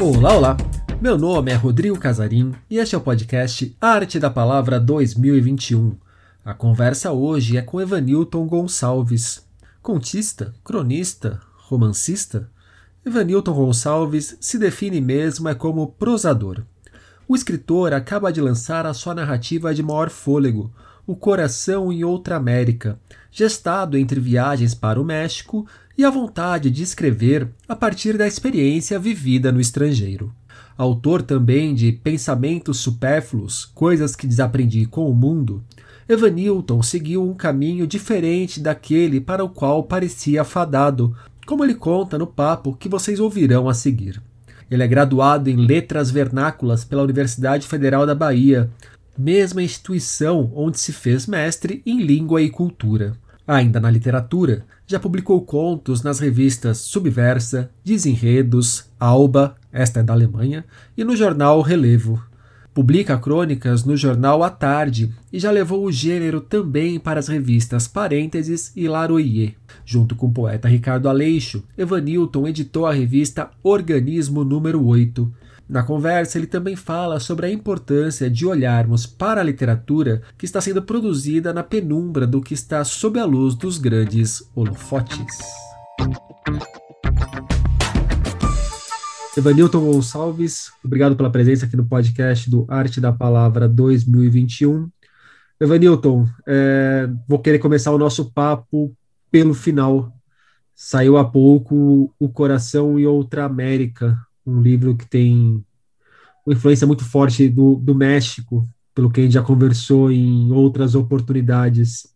Olá, olá! Meu nome é Rodrigo Casarim e este é o podcast Arte da Palavra 2021. A conversa hoje é com Evanilton Gonçalves. Contista, cronista, romancista? Evanilton Gonçalves se define mesmo é como prosador. O escritor acaba de lançar a sua narrativa de maior fôlego, O Coração em Outra América, gestado entre viagens para o México e a vontade de escrever a partir da experiência vivida no estrangeiro. Autor também de Pensamentos Supérfluos, Coisas que Desaprendi com o Mundo, Evanilton seguiu um caminho diferente daquele para o qual parecia fadado, como ele conta no papo que vocês ouvirão a seguir. Ele é graduado em Letras Vernáculas pela Universidade Federal da Bahia, mesma instituição onde se fez mestre em Língua e Cultura. Ainda na literatura, já publicou contos nas revistas Subversa, Desenredos, Alba, esta é da Alemanha, e no jornal Relevo. Publica crônicas no jornal à tarde e já levou o gênero também para as revistas Parênteses e Laroyer. Junto com o poeta Ricardo Aleixo, Evanilton editou a revista Organismo número 8. Na conversa, ele também fala sobre a importância de olharmos para a literatura que está sendo produzida na penumbra do que está sob a luz dos grandes holofotes. Evanilton Gonçalves, obrigado pela presença aqui no podcast do Arte da Palavra 2021. Evanilton, é, vou querer começar o nosso papo pelo final. Saiu há pouco O Coração e Outra América, um livro que tem uma influência muito forte do, do México, pelo que a gente já conversou em outras oportunidades.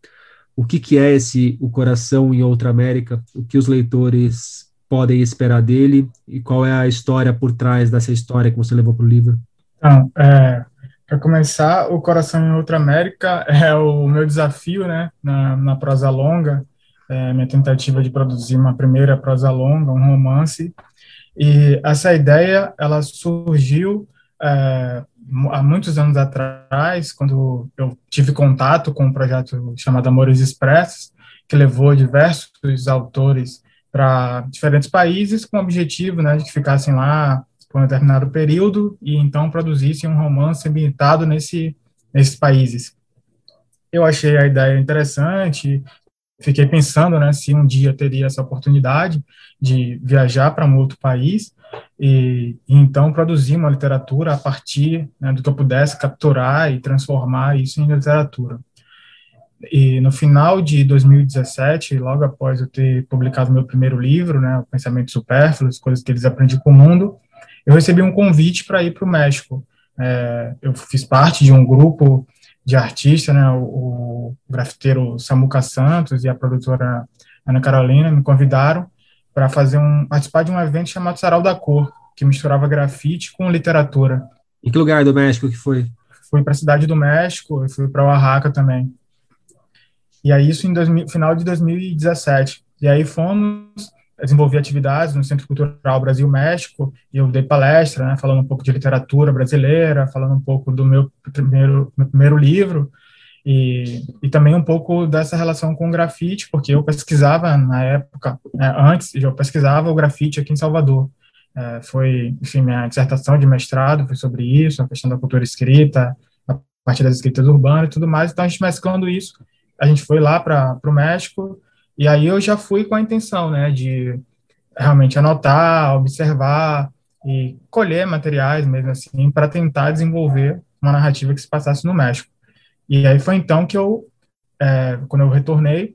O que, que é esse O Coração em Outra América? O que os leitores podem esperar dele e qual é a história por trás dessa história que você levou para o livro? Então, é, para começar, O Coração em Outra América é o meu desafio né, na, na prosa longa, é minha tentativa de produzir uma primeira prosa longa, um romance, e essa ideia ela surgiu é, há muitos anos atrás, quando eu tive contato com um projeto chamado Amores Expressos, que levou diversos autores para diferentes países com o objetivo né, de que ficassem lá por um determinado período e então produzissem um romance ambientado nesse, nesses países. Eu achei a ideia interessante, fiquei pensando né, se um dia teria essa oportunidade de viajar para um outro país e, e, então produzir uma literatura a partir né, do que eu pudesse capturar e transformar isso em literatura. E no final de 2017, logo após eu ter publicado meu primeiro livro, né, o Pensamento Supérfluo, coisas que eles aprendem com o mundo, eu recebi um convite para ir para o México. É, eu fiz parte de um grupo de artistas, né, o, o grafiteiro Samuca Santos e a produtora Ana Carolina me convidaram para fazer um participar de um evento chamado Sarau da Cor, que misturava grafite com literatura. Em que lugar do México que foi? Fui para a cidade do México, e fui para Oaxaca também. E aí isso em 2000, final de 2017. E aí fomos desenvolver atividades no Centro Cultural Brasil-México, e eu dei palestra, né, falando um pouco de literatura brasileira, falando um pouco do meu primeiro, meu primeiro livro, e, e também um pouco dessa relação com o grafite, porque eu pesquisava na época, né, antes, eu pesquisava o grafite aqui em Salvador. É, foi, enfim, minha dissertação de mestrado foi sobre isso, a questão da cultura escrita, a partir das escritas urbanas e tudo mais, então a gente mesclando isso, a gente foi lá para o México, e aí eu já fui com a intenção, né, de realmente anotar, observar e colher materiais mesmo assim, para tentar desenvolver uma narrativa que se passasse no México. E aí foi então que eu, é, quando eu retornei,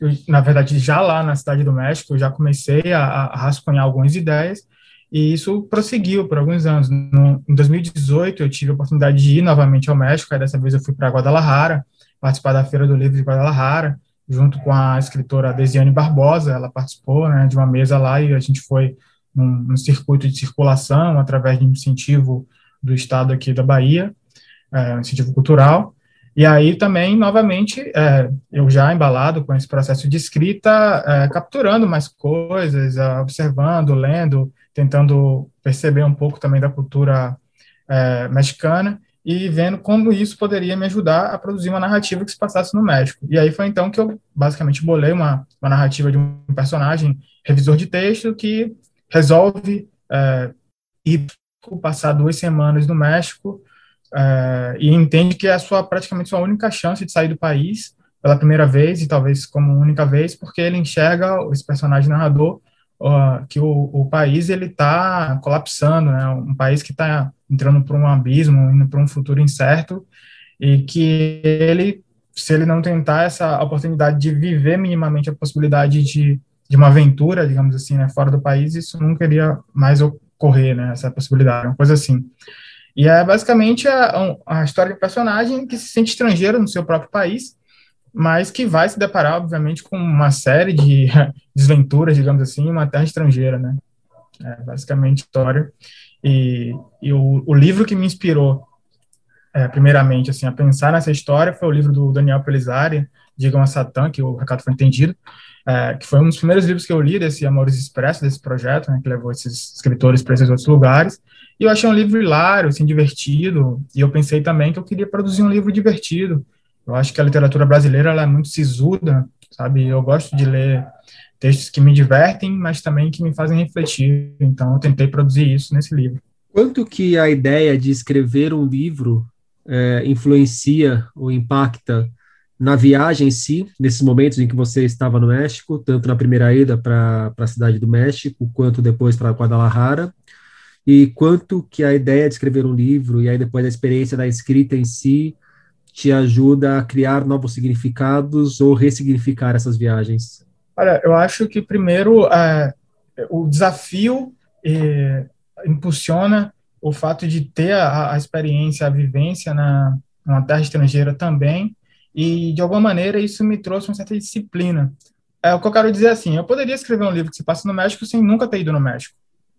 eu, na verdade, já lá na Cidade do México, eu já comecei a, a rascunhar algumas ideias, e isso prosseguiu por alguns anos. No, em 2018, eu tive a oportunidade de ir novamente ao México, aí dessa vez eu fui para Guadalajara, participar da Feira do Livro de Guadalajara, junto com a escritora Desiane Barbosa, ela participou né, de uma mesa lá e a gente foi num, num, circuito de circulação através de incentivo do estado aqui da Bahia, é, um incentivo cultural, e aí também, novamente, é, eu já embalado com esse processo de escrita, é, capturando mais coisas, é, observando, lendo, tentando perceber um pouco também da cultura é, mexicana, e vendo como isso poderia me ajudar a produzir uma narrativa que se passasse no México. E aí foi então que eu basicamente bolei uma, uma narrativa de um personagem revisor de texto que resolve é, ir passar duas semanas no México é, e entende que é a sua praticamente sua única chance de sair do país pela primeira vez e talvez como única vez, porque ele enxerga esse personagem narrador que o, o, país ele está colapsando, né? Um país que está entrando para um abismo, indo para um futuro incerto e que ele, se ele não tentar essa oportunidade de viver minimamente a possibilidade de, de uma aventura, digamos assim, né, fora do país, isso nunca iria mais ocorrer, né? Essa possibilidade, uma coisa assim. E é basicamente a, a história de um personagem que se sente estrangeiro no seu próprio país mas que vai se deparar, obviamente, com uma série de desventuras, digamos assim, uma terra estrangeira, né? É basicamente história. E, e o, o, livro que me inspirou, é, primeiramente, assim, a pensar nessa história foi o livro do Daniel Pelizari, Digam a Satã, que o recado foi entendido, é, que foi um dos primeiros livros que eu li desse Amores Expresso, desse projeto, né, que levou esses escritores para esses outros lugares. E eu achei um livro hilário, assim, divertido, e eu pensei também que eu queria produzir um livro divertido, eu acho que a literatura brasileira ela é muito sisuda, sabe? Eu gosto de ler textos que me divertem, mas também que me fazem refletir. Então, eu tentei produzir isso nesse livro. Quanto que a ideia de escrever um livro é, influencia ou impacta na viagem em si, nesses momentos em que você estava no México, tanto na primeira ida para a cidade do México, quanto depois para Guadalajara, e quanto que a ideia de escrever um livro e aí depois a experiência da escrita em si te ajuda a criar novos significados ou ressignificar essas viagens? Olha, eu acho que primeiro é, o desafio é, impulsiona o fato de ter a, a experiência, a vivência na uma terra estrangeira também, e de alguma maneira isso me trouxe uma certa disciplina. É o que eu quero dizer assim, eu poderia escrever um livro que se passa no México sem nunca ter ido no México.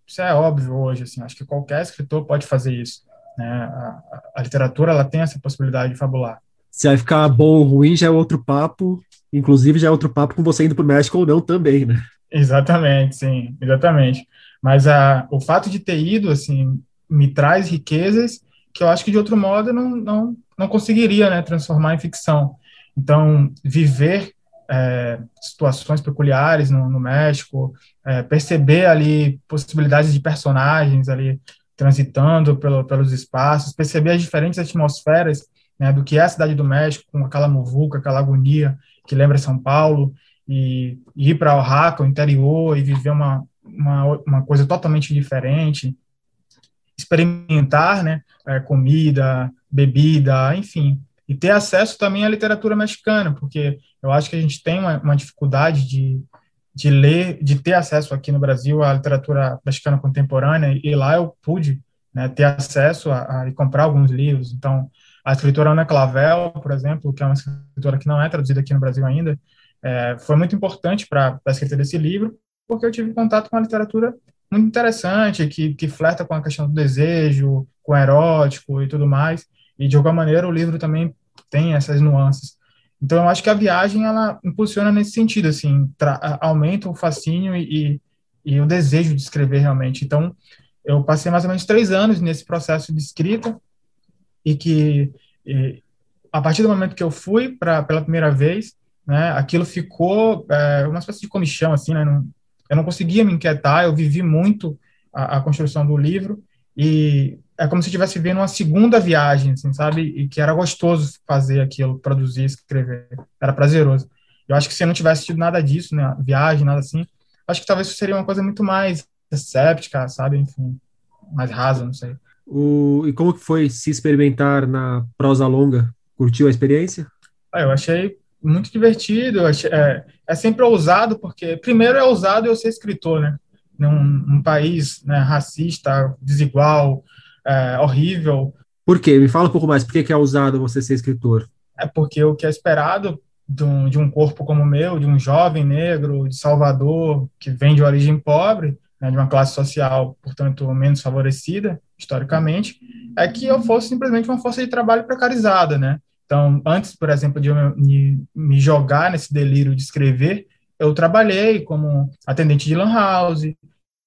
Isso é óbvio hoje, assim, acho que qualquer escritor pode fazer isso. Né? A, a, literatura ela tem essa possibilidade de fabular. Se vai ficar bom ou ruim já é outro papo, inclusive já é outro papo com você indo para o México ou não também, né? Exatamente, sim, exatamente. Mas a, o fato de ter ido, assim, me traz riquezas que eu acho que de outro modo não, não, não conseguiria né, transformar em ficção. Então, viver é, situações peculiares no, no México, é, perceber ali possibilidades de personagens ali transitando pelo, pelos espaços, perceber as diferentes atmosferas né, do que é a cidade do México, com aquela muvuca, aquela agonia que lembra São Paulo, e, e ir para Oaxaca, o interior, e viver uma, uma, uma coisa totalmente diferente, experimentar né, é, comida, bebida, enfim, e ter acesso também à literatura mexicana, porque eu acho que a gente tem uma, uma dificuldade de, de ler, de ter acesso aqui no Brasil à literatura mexicana contemporânea, e lá eu pude né, ter acesso a, a, e comprar alguns livros. Então, a escritora Ana Clavel, por exemplo, que é uma escritora que não é traduzida aqui no Brasil ainda, é, foi muito importante para a escrita desse livro, porque eu tive contato com uma literatura muito interessante, que, que flerta com a questão do desejo, com o erótico e tudo mais, e de alguma maneira o livro também tem essas nuances. Então, eu acho que a viagem, ela impulsiona nesse sentido, assim, aumenta o fascínio e, e, o desejo de escrever realmente. Então, eu passei mais ou menos três anos nesse processo de escrita e que, e, a partir do momento que eu fui para pela primeira vez, né, aquilo ficou é, uma espécie de comichão, assim, né, não, eu não conseguia me inquietar, eu vivi muito a, a construção do livro e é como se estivesse vivendo uma segunda viagem, assim, sabe? E que era gostoso fazer aquilo, produzir, escrever. Era prazeroso. Eu acho que se eu não tivesse tido nada disso, né? Viagem, nada assim, acho que talvez seria uma coisa muito mais séptica, sabe? Enfim, mais rasa, não sei. O, e como que foi se experimentar na prosa longa? Curtiu a experiência? Ah, eu achei muito divertido. Achei, é, é sempre ousado, porque primeiro é ousado eu ser escritor, né? Num, num país né, racista, desigual, é, horrível. Por quê? Me fala um pouco mais. Por que, que é ousado você ser escritor? É porque o que é esperado de um, de um corpo como o meu, de um jovem negro de Salvador, que vem de origem pobre, né, de uma classe social, portanto, menos favorecida, historicamente, é que eu fosse simplesmente uma força de trabalho precarizada, né? Então, antes, por exemplo, de eu me, me jogar nesse delírio de escrever, eu trabalhei como atendente de lan house,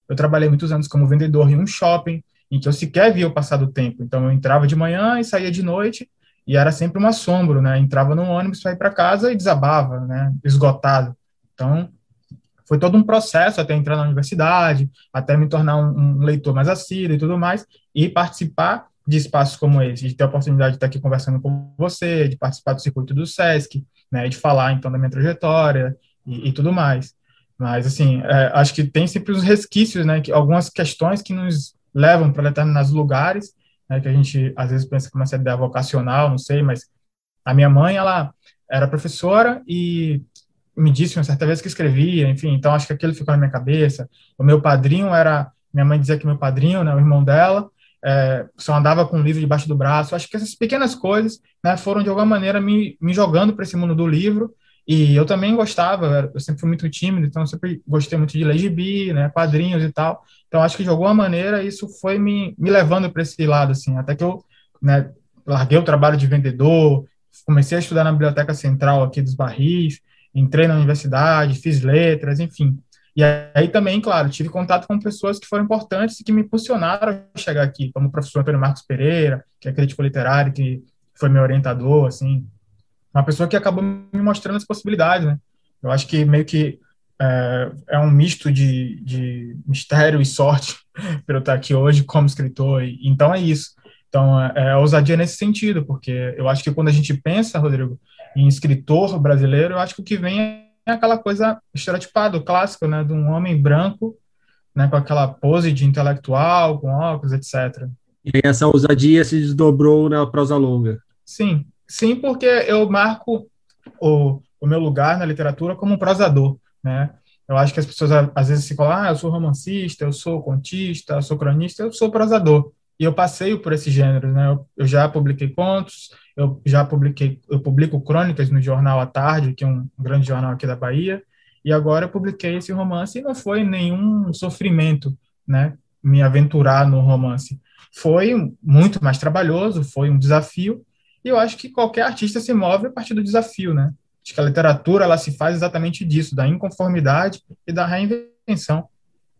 eu trabalhei muitos anos como vendedor em um shopping, em que eu sequer via o passar do tempo. Então, eu entrava de manhã e saía de noite, e era sempre um assombro, né? Entrava no ônibus para ir para casa e desabava, né? Esgotado. Então, foi todo um processo até entrar na universidade, até me tornar um, um leitor mais assíduo e tudo mais, e participar de espaços como esse, de ter a oportunidade de estar aqui conversando com você, de participar do circuito do SESC, né, de falar, então, da minha trajetória e, e tudo mais. Mas, assim, é, acho que tem sempre os resquícios, né, que, algumas questões que nos levam para determinados lugares, né, que a gente, às vezes, pensa que é uma ideia vocacional, não sei, mas a minha mãe, ela era professora e me disse uma certa vez que escrevia, enfim, então acho que aquilo ficou na minha cabeça. O meu padrinho era, minha mãe dizia que meu padrinho, né, o irmão dela, é, só andava com um livro debaixo do braço. Acho que essas pequenas coisas né, foram, de alguma maneira, me, me jogando para esse mundo do livro. E eu também gostava, eu sempre fui muito tímido, então eu sempre gostei muito de ler gibi, né, quadrinhos e tal. Então acho que de alguma maneira isso foi me, me levando para esse lado, assim, até que eu né, larguei o trabalho de vendedor, comecei a estudar na Biblioteca Central aqui dos Barris, entrei na universidade, fiz letras, enfim. E aí também, claro, tive contato com pessoas que foram importantes e que me impulsionaram a chegar aqui, como o professor Antônio Marcos Pereira, que é crítico literário, que foi meu orientador, assim, uma pessoa que acabou me mostrando as possibilidades, né? Eu acho que meio que é, é um misto de, de mistério e sorte para eu estar aqui hoje como escritor, e, então é isso. Então, é, é ousadia nesse sentido, porque eu acho que quando a gente pensa, Rodrigo, em escritor brasileiro, eu acho que o que vem é aquela coisa estereotipada, clássico, né, de um homem branco, né, com aquela pose de intelectual, com óculos, etc. E essa ousadia se desdobrou na prosa longa. Sim, sim, porque eu marco o, o meu lugar na literatura como um prosador, né? Eu acho que as pessoas às vezes se falam, ah, eu sou romancista, eu sou contista, eu sou cronista, eu sou prosador. E eu passeio por esse gênero, né? Eu, eu já publiquei contos, eu já publiquei, eu publico crônicas no jornal à tarde, que é um grande jornal aqui da Bahia, e agora eu publiquei esse romance e não foi nenhum sofrimento, né, me aventurar no romance. Foi muito mais trabalhoso, foi um desafio, e eu acho que qualquer artista se move a partir do desafio, né? Acho que a literatura ela se faz exatamente disso, da inconformidade e da reinvenção.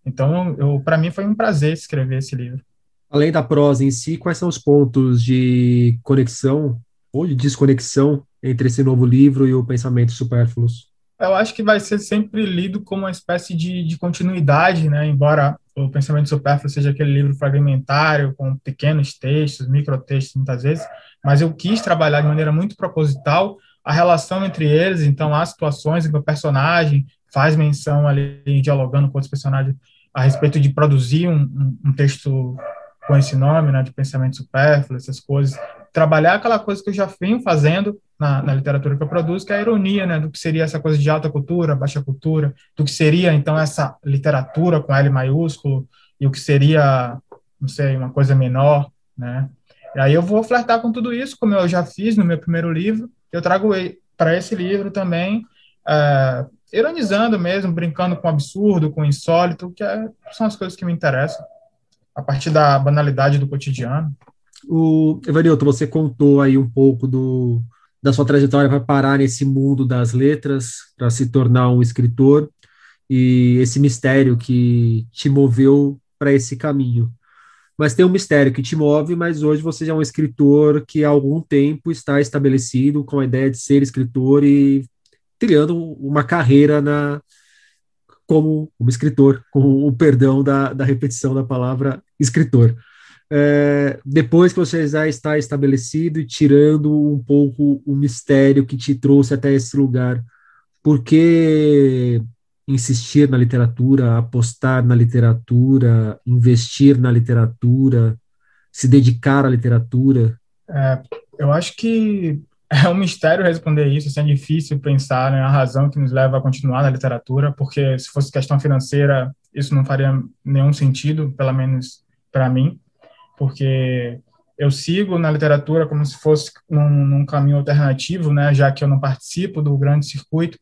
Então, para mim foi um prazer escrever esse livro. Além da prosa em si, quais são os pontos de conexão ou de desconexão entre esse novo livro e o pensamento supérfluos? Eu acho que vai ser sempre lido como uma espécie de, de continuidade, né? Embora o Pensamento Supérfluo seja aquele livro fragmentário, com pequenos textos, microtextos muitas vezes, mas eu quis trabalhar de maneira muito proposital a relação entre eles, então há situações em que o personagem faz menção ali, dialogando com outros personagens, a respeito de produzir um, um, um texto com esse nome, né, de pensamento supérfluo, essas coisas, trabalhar aquela coisa que eu já venho fazendo na, na, literatura que eu produzo, que é a ironia, né, do que seria essa coisa de alta cultura, baixa cultura, do que seria, então, essa literatura com L maiúsculo, e o que seria, não sei, uma coisa menor, né, e aí eu vou flertar com tudo isso, como eu já fiz no meu primeiro livro, eu trago para esse livro também, é, ironizando mesmo, brincando com absurdo, com insólito, que é, são as coisas que me interessam, a partir da banalidade do cotidiano. O Evanilton, você contou aí um pouco do, da sua trajetória para parar nesse mundo das letras, para se tornar um escritor, e esse mistério que te moveu para esse caminho. Mas tem um mistério que te move, mas hoje você já é um escritor que há algum tempo está estabelecido com a ideia de ser escritor e criando uma carreira na como, como escritor, com o perdão da, da repetição da palavra escritor é, depois que você já está estabelecido e tirando um pouco o mistério que te trouxe até esse lugar, por que insistir na literatura, apostar na literatura, investir na literatura, se dedicar à literatura? É, eu acho que é um mistério responder isso, assim, é difícil pensar né, a razão que nos leva a continuar na literatura, porque se fosse questão financeira, isso não faria nenhum sentido, pelo menos para mim porque eu sigo na literatura como se fosse num, num, caminho alternativo, né, já que eu não participo do grande circuito,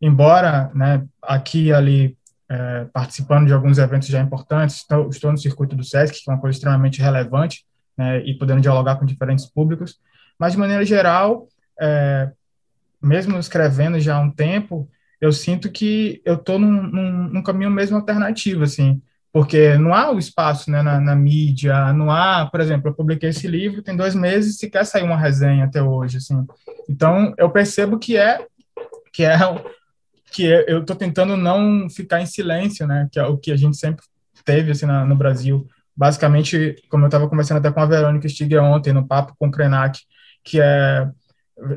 embora, né, aqui e ali é, participando de alguns eventos já importantes, estou, estou, no circuito do SESC, que é uma coisa extremamente relevante, né, e podendo dialogar com diferentes públicos, mas de maneira geral, é, mesmo escrevendo já há um tempo, eu sinto que eu estou num, num, num caminho mesmo alternativo, assim, porque não há o espaço né, na, na, mídia, não há, por exemplo, eu publiquei esse livro tem dois meses e sequer saiu uma resenha até hoje, assim. Então, eu percebo que é que é que eu estou tentando não ficar em silêncio, né? Que é o que a gente sempre teve assim na, no Brasil. Basicamente, como eu estava conversando até com a Verônica Stiger ontem no papo com o Krenak, que é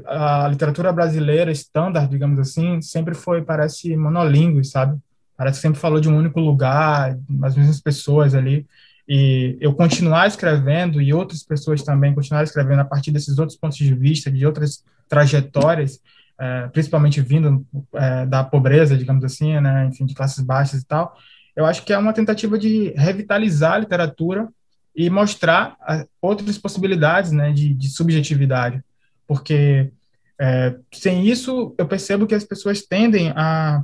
a literatura brasileira standard, digamos assim, sempre foi parece monolíngue, sabe? Parece que sempre falou de um único lugar, as mesmas pessoas ali. E eu continuar escrevendo e outras pessoas também continuar escrevendo a partir desses outros pontos de vista, de outras trajetórias, é, principalmente vindo é, da pobreza, digamos assim, né, enfim, de classes baixas e tal, eu acho que é uma tentativa de revitalizar a literatura e mostrar a, outras possibilidades né, de, de subjetividade, porque é, sem isso eu percebo que as pessoas tendem a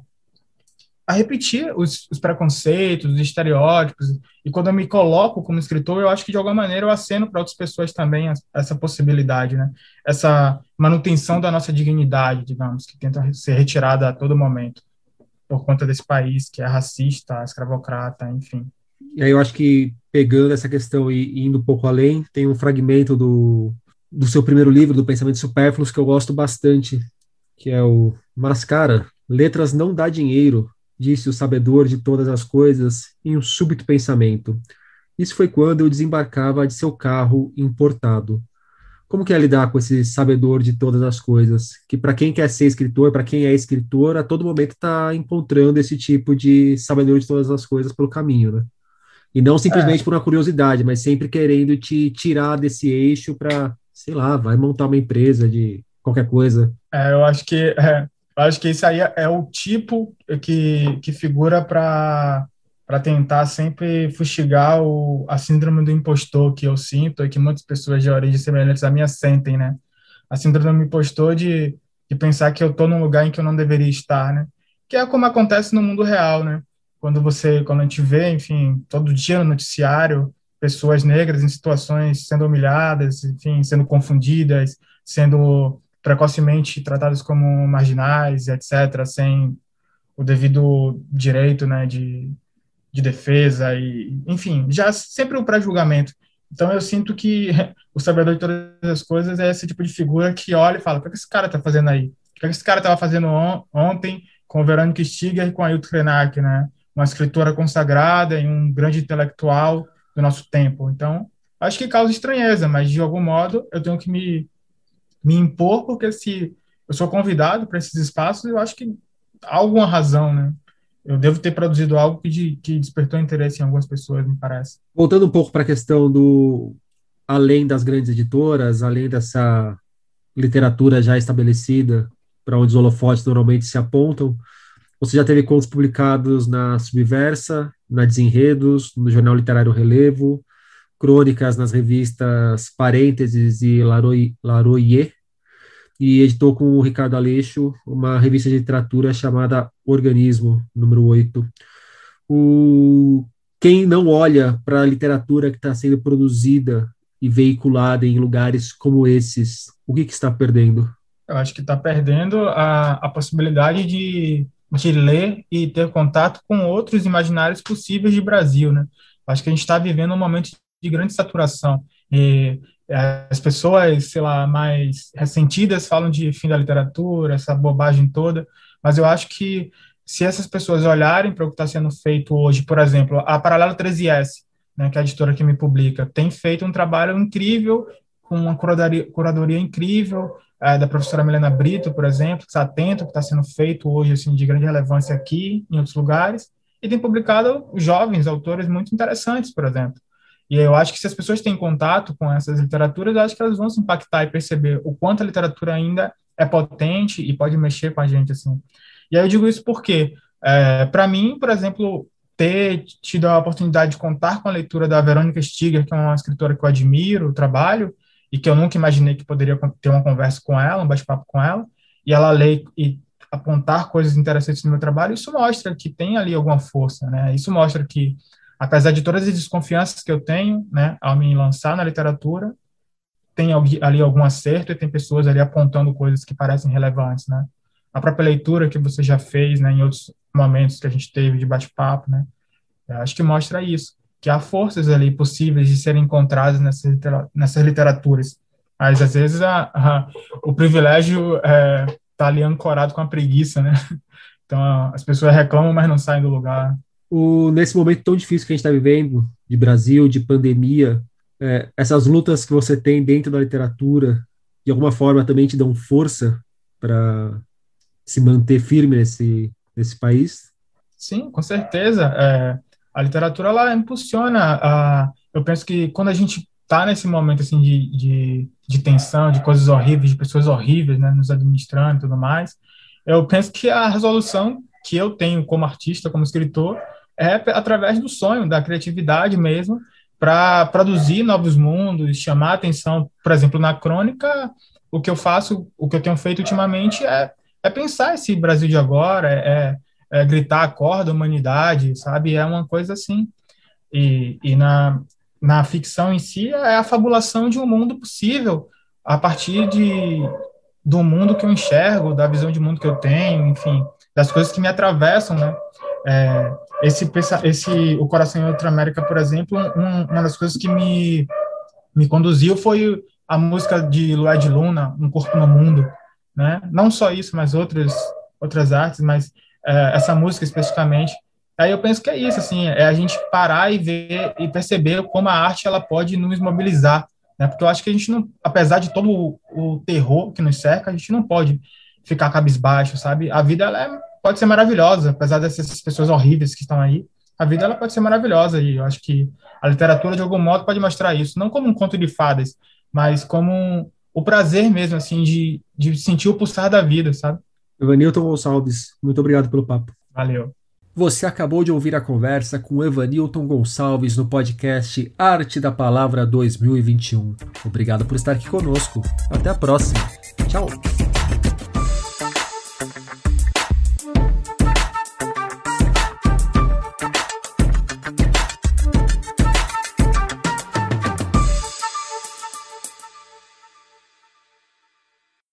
a repetir os, os, preconceitos, os estereótipos. E quando eu me coloco como escritor, eu acho que de alguma maneira eu aceno para outras pessoas também essa possibilidade, né? Essa manutenção da nossa dignidade, digamos, que tenta ser retirada a todo momento por conta desse país que é racista, escravocrata, enfim. E aí eu acho que pegando essa questão e indo um pouco além, tem um fragmento do, do seu primeiro livro, do Pensamento Supérfluos, que eu gosto bastante, que é o Mascara, Letras não dá dinheiro, disse o sabedor de todas as coisas em um súbito pensamento. Isso foi quando eu desembarcava de seu carro importado. Como que é lidar com esse sabedor de todas as coisas? Que para quem quer ser escritor, para quem é escritor, a todo momento está encontrando esse tipo de sabedor de todas as coisas pelo caminho, né? E não simplesmente é. por uma curiosidade, mas sempre querendo te tirar desse eixo para, sei lá, vai montar uma empresa de qualquer coisa. É, eu acho que é, eu acho que isso aí é o tipo que, que figura para para tentar sempre fustigar o, a síndrome do impostor que eu sinto e que muitas pessoas de origem semelhantes à minha sentem, né? A síndrome do impostor de, de pensar que eu estou num lugar em que eu não deveria estar, né? Que é como acontece no mundo real, né? Quando você, quando a gente vê, enfim, todo dia no noticiário, pessoas negras em situações sendo humilhadas, enfim, sendo confundidas, sendo precocemente tratadas como marginais, etc., sem o devido direito né, de, de defesa, e, enfim, já sempre o pré-julgamento. Então, eu sinto que o sabedor de todas as coisas é esse tipo de figura que olha e fala: o que, esse cara está fazendo aí? O que, esse cara estava fazendo on ontem com Verônica Stiger e com Ailton Krenak, né? Uma escritora consagrada e um grande intelectual do nosso tempo. Então, acho que causa estranheza, mas de algum modo eu tenho que me me impor, porque se eu sou convidado para esses espaços, eu acho que há alguma razão, né? Eu devo ter produzido algo que, de, que despertou interesse em algumas pessoas, me parece. Voltando um pouco para a questão do além das grandes editoras, além dessa literatura já estabelecida, para onde os holofotes normalmente se apontam, você já teve contos publicados na Subversa, na Desenredos, no Jornal Literário Relevo, crônicas nas revistas Parênteses e Laroyer, e editou com o Ricardo Aleixo uma revista de literatura chamada Organismo, número 8. O, quem não olha para a literatura que está sendo produzida e veiculada em lugares como esses, o que, que está perdendo? Eu acho que está perdendo a, a possibilidade de, de ler e ter contato com outros imaginários possíveis de Brasil, né? Acho que a gente está vivendo um momento de grande saturação. E as pessoas, sei lá, mais ressentidas falam de fim da literatura, essa bobagem toda, mas eu acho que se essas pessoas olharem para o que está sendo feito hoje, por exemplo, a Paralelo 13S, né, que é a editora que me publica, tem feito um trabalho incrível, com uma curadoria, curadoria incrível, é, da professora Milena Brito, por exemplo, que está atento ao que está sendo feito hoje, assim, de grande relevância aqui, em outros lugares, e tem publicado jovens autores muito interessantes, por exemplo. E eu acho que se as pessoas têm contato com essas literaturas, eu acho que elas vão se impactar e perceber o quanto a literatura ainda é potente e pode mexer com a gente, assim. E aí eu digo isso porque, é, para mim, por exemplo, ter tido a oportunidade de contar com a leitura da Verônica Stiger, que é uma escritora que eu admiro trabalho, e que eu nunca imaginei que poderia ter uma conversa com ela, um bate-papo com ela, e ela lê e apontar coisas interessantes no meu trabalho, isso mostra que tem ali alguma força, né? Isso mostra que apesar de todas as desconfianças que eu tenho, né, ao me lançar na literatura, tem ali algum acerto e tem pessoas ali apontando coisas que parecem relevantes, né? A própria leitura que você já fez, né, em outros momentos que a gente teve de bate-papo, né? Eu acho que mostra isso, que há forças ali possíveis de serem encontradas nessas, nessas literaturas. Mas às vezes a, a, o privilégio é, tá ali ancorado com a preguiça, né? Então as pessoas reclamam, mas não saem do lugar. O, nesse momento tão difícil que a gente está vivendo, de Brasil, de pandemia, é, essas lutas que você tem dentro da literatura, de alguma forma também te dão força para se manter firme nesse, nesse país? Sim, com certeza. É, a literatura ela impulsiona. A, eu penso que quando a gente está nesse momento assim de, de, de, tensão, de coisas horríveis, de pessoas horríveis, né, nos administrando e tudo mais, eu penso que a resolução que eu tenho como artista, como escritor, é através do sonho, da criatividade mesmo, para produzir novos mundos, chamar atenção. Por exemplo, na crônica, o que eu faço, o que eu tenho feito ultimamente é, é pensar esse Brasil de agora, é, é gritar acorda humanidade, sabe? É uma coisa assim. E, e na, na ficção em si é a fabulação de um mundo possível a partir de do mundo que eu enxergo, da visão de mundo que eu tenho, enfim, das coisas que me atravessam, né? É, esse, esse o Coração em Outra América, por exemplo, um, uma das coisas que me me conduziu foi a música de Lued Luna, Um Corpo no Mundo, né? Não só isso, mas outras outras artes, mas é, essa música especificamente. Aí eu penso que é isso, assim, é a gente parar e ver e perceber como a arte ela pode nos mobilizar, né? Porque eu acho que a gente não, apesar de todo o, o terror que nos cerca, a gente não pode ficar cabisbaixo, sabe? A vida ela é, pode ser maravilhosa, apesar dessas pessoas horríveis que estão aí. A vida ela pode ser maravilhosa e eu acho que a literatura de algum modo pode mostrar isso, não como um conto de fadas, mas como um, o prazer mesmo assim de, de sentir o pulsar da vida, sabe? Evanilton Gonçalves, muito obrigado pelo papo. Valeu. Você acabou de ouvir a conversa com Evanilton Gonçalves no podcast Arte da Palavra 2021. Obrigado por estar aqui conosco. Até a próxima. Tchau.